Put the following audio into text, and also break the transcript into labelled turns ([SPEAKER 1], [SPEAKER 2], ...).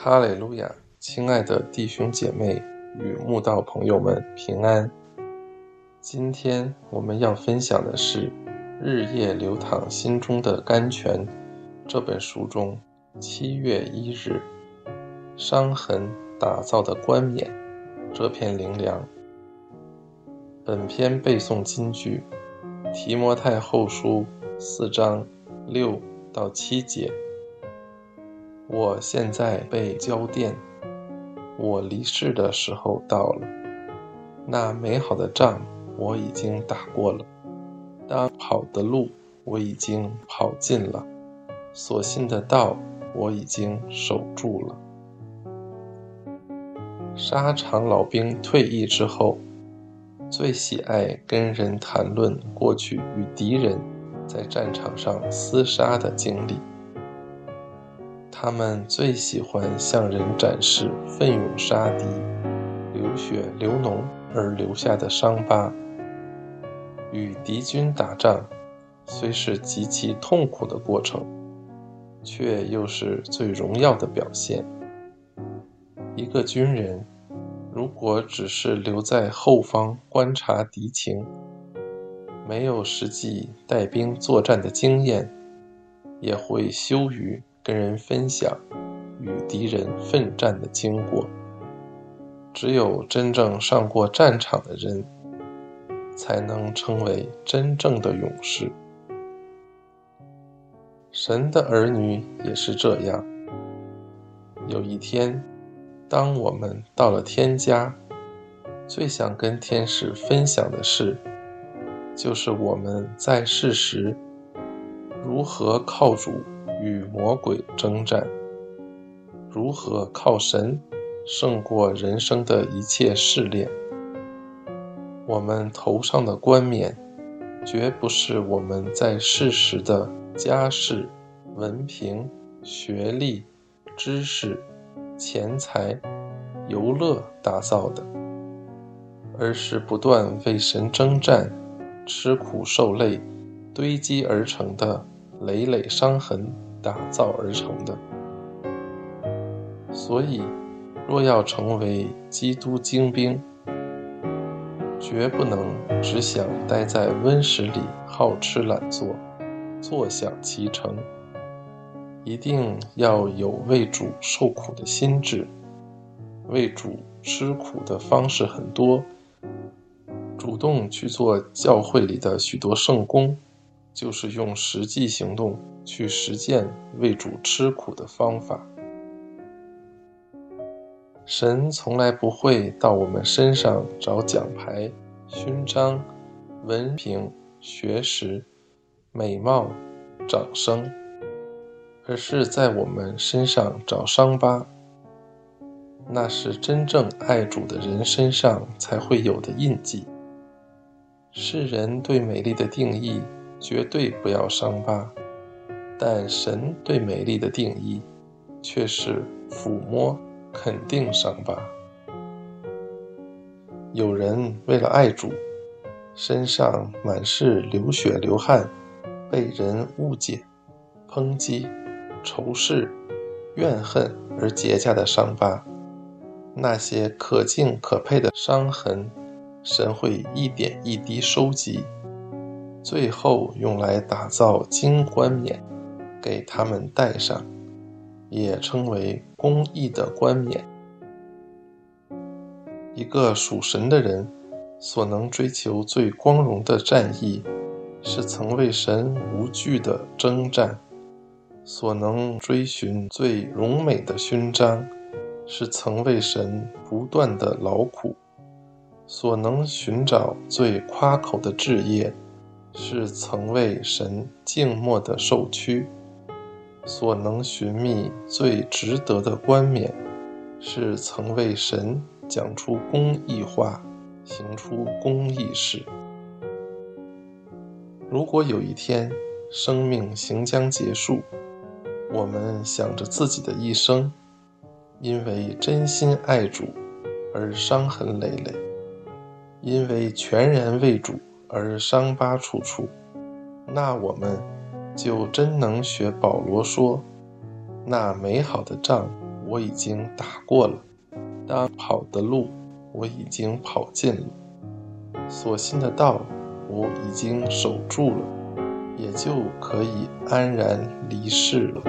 [SPEAKER 1] 哈利路亚，亲爱的弟兄姐妹与慕道朋友们平安。今天我们要分享的是《日夜流淌心中的甘泉》这本书中七月一日伤痕打造的冠冕这篇灵粮。本篇背诵金句：提摩太后书四章六到七节。我现在被交电，我离世的时候到了。那美好的仗我已经打过了，当跑的路我已经跑尽了，所信的道我已经守住了。沙场老兵退役之后，最喜爱跟人谈论过去与敌人在战场上厮杀的经历。他们最喜欢向人展示奋勇杀敌、流血流脓而留下的伤疤。与敌军打仗，虽是极其痛苦的过程，却又是最荣耀的表现。一个军人如果只是留在后方观察敌情，没有实际带兵作战的经验，也会羞于。跟人分享与敌人奋战的经过。只有真正上过战场的人，才能成为真正的勇士。神的儿女也是这样。有一天，当我们到了天家，最想跟天使分享的事，就是我们在世时如何靠主。与魔鬼征战，如何靠神胜过人生的一切试炼？我们头上的冠冕，绝不是我们在世时的家世、文凭、学历、知识、钱财、游乐打造的，而是不断为神征战、吃苦受累堆积而成的累累伤痕。打造而成的，所以，若要成为基督精兵，绝不能只想待在温室里好吃懒做、坐享其成，一定要有为主受苦的心智。为主吃苦的方式很多，主动去做教会里的许多圣功。就是用实际行动去实践为主吃苦的方法。神从来不会到我们身上找奖牌、勋章、文凭、学识、美貌、掌声，而是在我们身上找伤疤。那是真正爱主的人身上才会有的印记。世人对美丽的定义。绝对不要伤疤，但神对美丽的定义却是抚摸、肯定伤疤。有人为了爱主，身上满是流血流汗、被人误解、抨击、仇视、怨恨而结痂的伤疤，那些可敬可佩的伤痕，神会一点一滴收集。最后用来打造金冠冕，给他们戴上，也称为公义的冠冕。一个属神的人所能追求最光荣的战役，是曾为神无惧的征战；所能追寻最荣美的勋章，是曾为神不断的劳苦；所能寻找最夸口的志业。是曾为神静默的受屈，所能寻觅最值得的冠冕；是曾为神讲出公义话，行出公义事。如果有一天生命行将结束，我们想着自己的一生，因为真心爱主而伤痕累累，因为全然为主。而伤疤处处，那我们就真能学保罗说：“那美好的仗我已经打过了，当跑的路我已经跑尽了，所信的道我已经守住了，也就可以安然离世了。